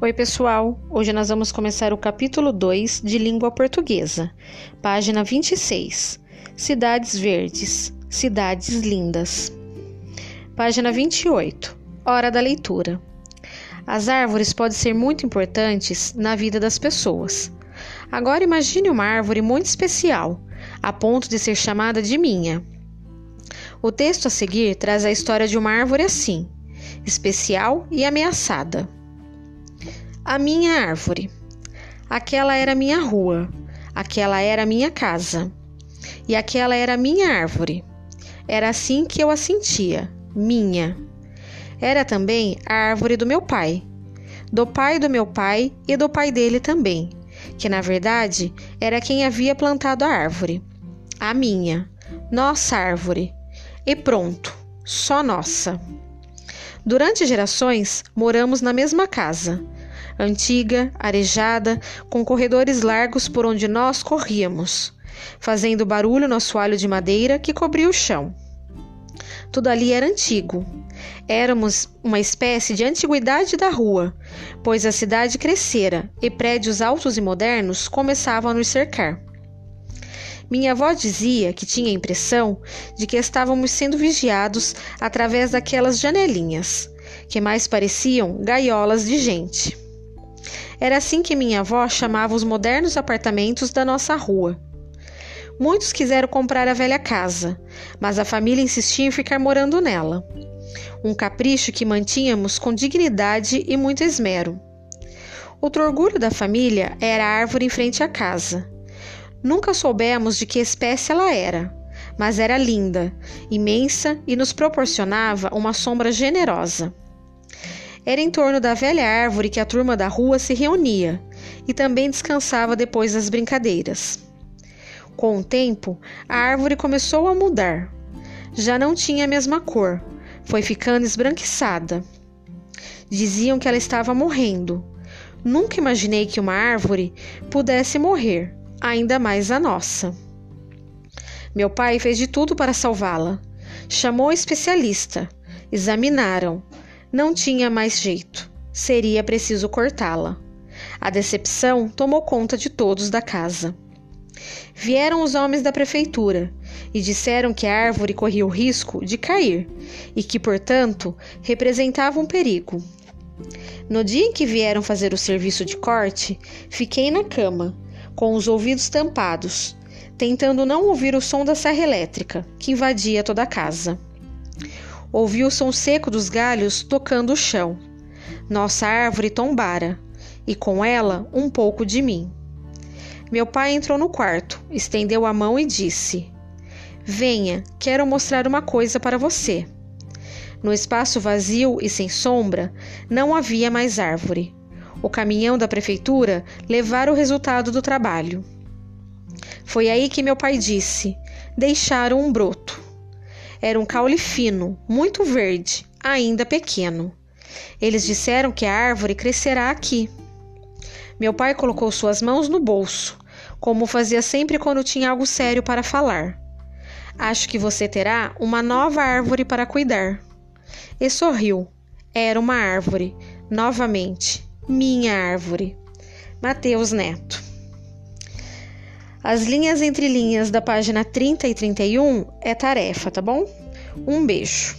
Oi, pessoal! Hoje nós vamos começar o capítulo 2 de Língua Portuguesa, página 26. Cidades verdes, cidades lindas. Página 28. Hora da leitura. As árvores podem ser muito importantes na vida das pessoas. Agora imagine uma árvore muito especial, a ponto de ser chamada de minha. O texto a seguir traz a história de uma árvore assim, especial e ameaçada. A minha árvore. Aquela era minha rua, aquela era minha casa, e aquela era minha árvore. Era assim que eu a sentia, minha. Era também a árvore do meu pai, do pai do meu pai e do pai dele também, que na verdade era quem havia plantado a árvore. A minha, nossa árvore. E pronto, só nossa. Durante gerações, moramos na mesma casa antiga, arejada, com corredores largos por onde nós corríamos, fazendo barulho no assoalho de madeira que cobria o chão. Tudo ali era antigo. Éramos uma espécie de antiguidade da rua, pois a cidade crescera e prédios altos e modernos começavam a nos cercar. Minha avó dizia que tinha a impressão de que estávamos sendo vigiados através daquelas janelinhas, que mais pareciam gaiolas de gente. Era assim que minha avó chamava os modernos apartamentos da nossa rua. Muitos quiseram comprar a velha casa, mas a família insistia em ficar morando nela. Um capricho que mantínhamos com dignidade e muito esmero. Outro orgulho da família era a árvore em frente à casa. Nunca soubemos de que espécie ela era, mas era linda, imensa e nos proporcionava uma sombra generosa. Era em torno da velha árvore que a turma da rua se reunia e também descansava depois das brincadeiras. Com o tempo, a árvore começou a mudar. Já não tinha a mesma cor, foi ficando esbranquiçada. Diziam que ela estava morrendo. Nunca imaginei que uma árvore pudesse morrer, ainda mais a nossa. Meu pai fez de tudo para salvá-la. Chamou especialista. Examinaram. Não tinha mais jeito. Seria preciso cortá-la. A decepção tomou conta de todos da casa. Vieram os homens da prefeitura e disseram que a árvore corria o risco de cair e que, portanto, representava um perigo. No dia em que vieram fazer o serviço de corte, fiquei na cama, com os ouvidos tampados, tentando não ouvir o som da serra elétrica que invadia toda a casa. Ouvi o som seco dos galhos tocando o chão. Nossa árvore tombara, e com ela um pouco de mim. Meu pai entrou no quarto, estendeu a mão e disse: Venha, quero mostrar uma coisa para você. No espaço vazio e sem sombra, não havia mais árvore. O caminhão da prefeitura levara o resultado do trabalho. Foi aí que meu pai disse: deixaram um broto. Era um caule fino, muito verde, ainda pequeno. Eles disseram que a árvore crescerá aqui. Meu pai colocou suas mãos no bolso, como fazia sempre quando tinha algo sério para falar. Acho que você terá uma nova árvore para cuidar. E sorriu. Era uma árvore, novamente, minha árvore. Mateus Neto. As linhas entre linhas da página 30 e 31 é tarefa, tá bom? Um beijo.